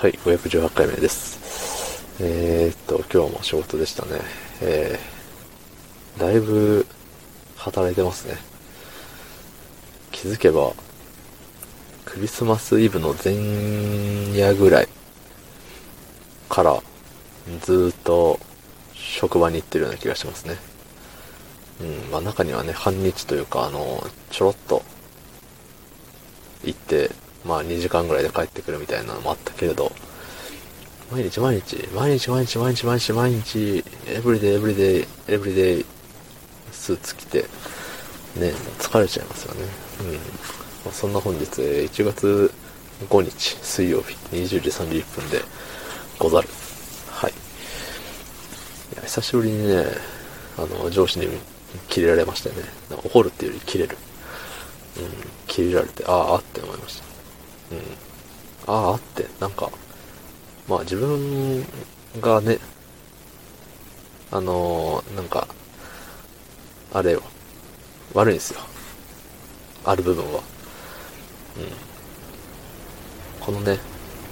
はい、518回目です。えー、っと、今日も仕事でしたね。えー、だいぶ働いてますね。気づけば、クリスマスイブの前夜ぐらいからずっと職場に行ってるような気がしますね。うん、まあ中にはね、半日というか、あの、ちょろっと行って、まあ2時間ぐらいで帰ってくるみたいなのもあったけれど、毎日毎日、毎日毎日毎日毎日毎日、エブリデイエブリデイエブリデイスーツ着て、ね、疲れちゃいますよね。うん。まあ、そんな本日、1月5日水曜日20時31分でござる。はい。いや久しぶりにね、あの、上司にキレられましたよね。怒るっていうよりキレる。うん、キレられて、あ、あって思いました。うん。ああ、あって、なんか、まあ自分がね、あのーなんか、あれよ、悪いんですよ。ある部分は。うん。このね、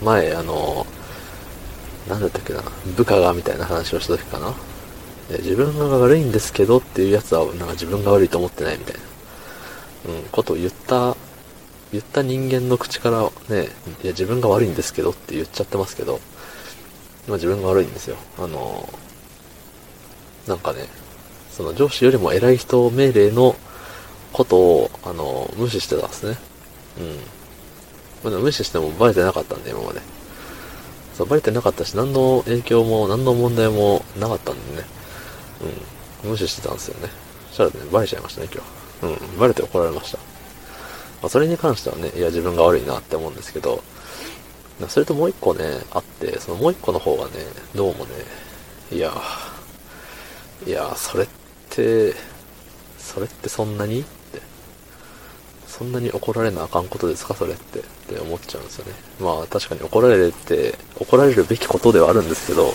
前、あのーなんだったっけな、部下がみたいな話をした時かな。で自分が悪いんですけどっていうやつは、なんか自分が悪いと思ってないみたいな、うん、ことを言った、言った人間の口からね、いや自分が悪いんですけどって言っちゃってますけど、まあ自分が悪いんですよ。あのなんかね、その上司よりも偉い人命令のことを、あの無視してたんですね。うん。まあでも無視してもバレてなかったんで、今まで。そう、バレてなかったし、何の影響も、何の問題もなかったんでね。うん。無視してたんですよね。そしたらね、バレちゃいましたね、今日。うん。バレて怒られました。まあ、それに関してはね、いや、自分が悪いなって思うんですけど、それともう一個ね、あって、そのもう一個の方がね、どうもね、いや、いや、それって、それってそんなに？って。そんなに怒られなあかんことですか？それって。って思っちゃうんですよね。まあ確かに怒られて、怒られるべきことではあるんですけど、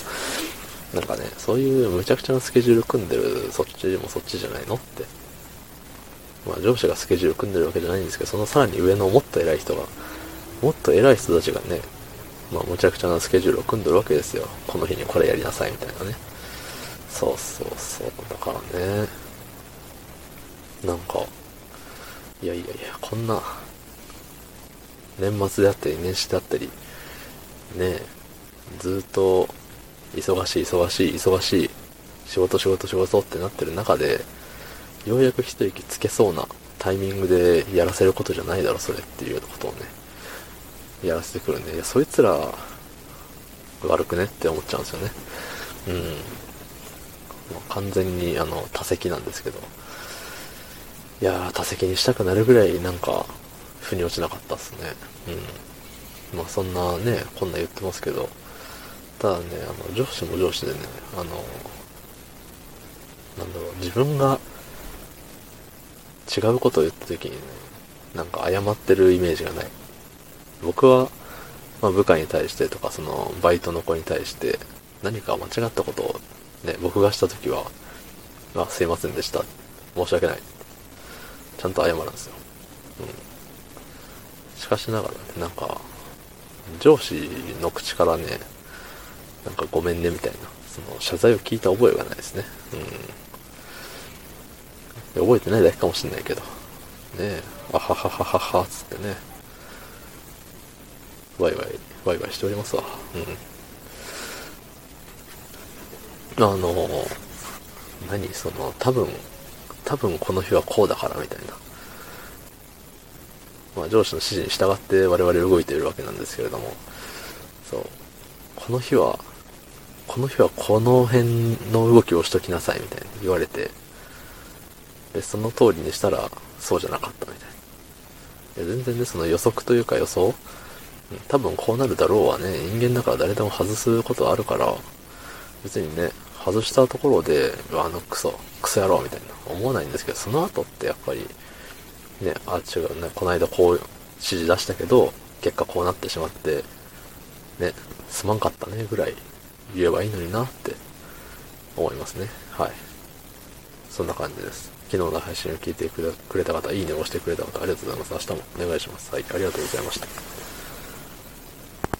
なんかね、そういう無茶苦茶なスケジュール組んでる、そっちもそっちじゃないの？って。まあ上司がスケジュール組んでるわけじゃないんですけど、そのさらに上のもっと偉い人が、もっと偉い人たちがね、まあ無茶苦茶なスケジュールを組んでるわけですよ。この日にこれやりなさいみたいなね。そうそうそう。だからね、なんか、いやいやいや、こんな、年末であったり、年始であったり、ね、ずっと、忙しい、忙しい、忙しい、仕事、仕事、仕事ってなってる中で、ようやく一息つけそうなタイミングでやらせることじゃないだろ、それっていうようなことをね、やらせてくるんで、いや、そいつら、悪くねって思っちゃうんですよね。うん。もう完全に、あの、多席なんですけど、いやー、多席にしたくなるぐらい、なんか、腑に落ちなかったっすね。うん。まあ、そんなね、こんな言ってますけど、ただね、あの、上司も上司でね、あの、なんだろう、自分が違うことを言った時にね、なんか謝ってるイメージがない。僕は、まあ、部下に対してとか、その、バイトの子に対して、何か間違ったことをね、僕がした時は、あ、すいませんでした。申し訳ない。ちゃんと謝るんですよ。うん。しかしながらね、なんか、上司の口からね、なんかごめんねみたいな、その謝罪を聞いた覚えがないですね。うん。覚えてないだけかもしんないけど。ねえ、あははははは、つってね。ワイワイ、ワイワイしておりますわ。うん。あの、何？その、多分、多分この日はこうだからみたいな。まあ上司の指示に従って我々動いているわけなんですけれども、そう。この日は、この日はこの辺の動きをしときなさいみたいに言われて、で、その通りにしたらそうじゃなかったみたいな。全然ね、その予測というか予想、多分こうなるだろうはね、人間だから誰でも外すことあるから、別にね、外したところで、うわあのクソ、クソ野郎みたいな思わないんですけど、その後ってやっぱり、ね、あ、違うね、この間こう指示出したけど、結果こうなってしまって、ね、すまんかったねぐらい言えばいいのになって思いますね。はい。そんな感じです。昨日の配信を聞いてくれた方、いいねを押してくれた方、ありがとうございます。明日もお願いします。はい、ありがとうございました。